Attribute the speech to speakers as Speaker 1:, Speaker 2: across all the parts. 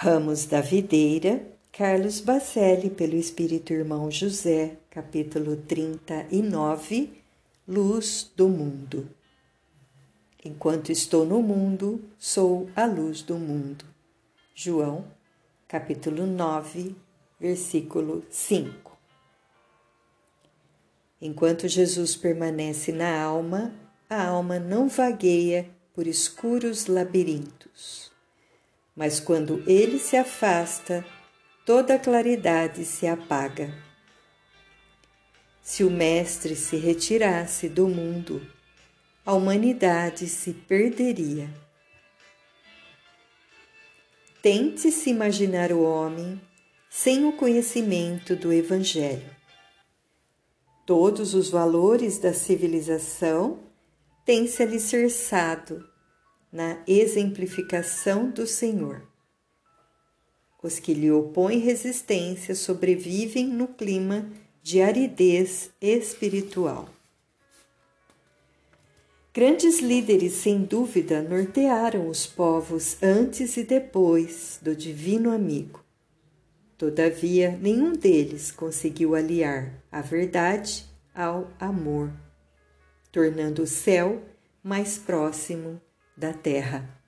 Speaker 1: Ramos da Videira, Carlos Bacelli, pelo Espírito Irmão José, capítulo 39, Luz do Mundo. Enquanto estou no mundo, sou a luz do mundo. João, capítulo 9, versículo 5. Enquanto Jesus permanece na alma, a alma não vagueia por escuros labirintos mas quando ele se afasta, toda a claridade se apaga. Se o Mestre se retirasse do mundo, a humanidade se perderia. Tente se imaginar o homem sem o conhecimento do Evangelho. Todos os valores da civilização têm se alicerçado na exemplificação do Senhor. Os que lhe opõem resistência sobrevivem no clima de aridez espiritual. Grandes líderes, sem dúvida, nortearam os povos antes e depois do Divino Amigo. Todavia, nenhum deles conseguiu aliar a verdade ao amor, tornando o céu mais próximo da terra.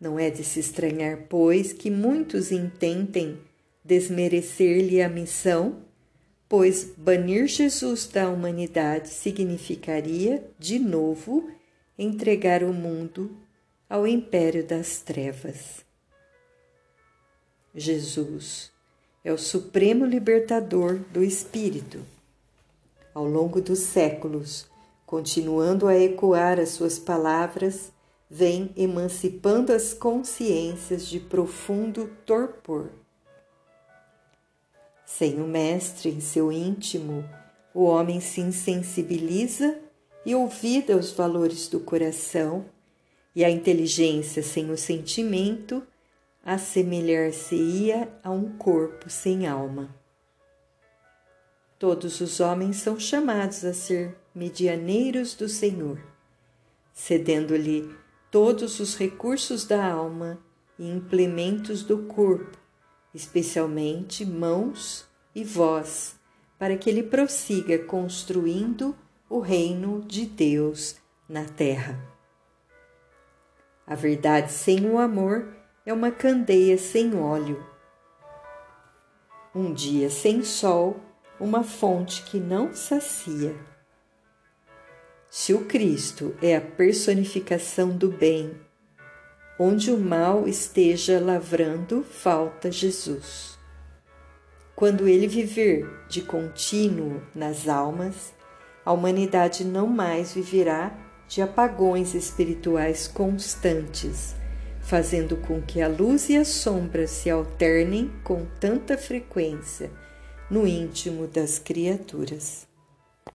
Speaker 1: Não é de se estranhar, pois, que muitos intentem desmerecer-lhe a missão, pois banir Jesus da humanidade significaria, de novo, entregar o mundo ao império das trevas. Jesus é o supremo libertador do espírito. Ao longo dos séculos, continuando a ecoar as suas palavras, vem emancipando as consciências de profundo torpor. Sem o Mestre em seu íntimo, o homem se insensibiliza e ouvida os valores do coração, e a inteligência sem o sentimento assemelhar-se-ia a um corpo sem alma. Todos os homens são chamados a ser medianeiros do Senhor, cedendo-lhe todos os recursos da alma e implementos do corpo, especialmente mãos e voz, para que ele prossiga construindo o reino de Deus na terra. A verdade sem o amor é uma candeia sem óleo. Um dia sem sol, uma fonte que não sacia. Se o Cristo é a personificação do bem, onde o mal esteja lavrando, falta Jesus. Quando ele viver de contínuo nas almas, a humanidade não mais viverá de apagões espirituais constantes, fazendo com que a luz e a sombra se alternem com tanta frequência no íntimo das criaturas.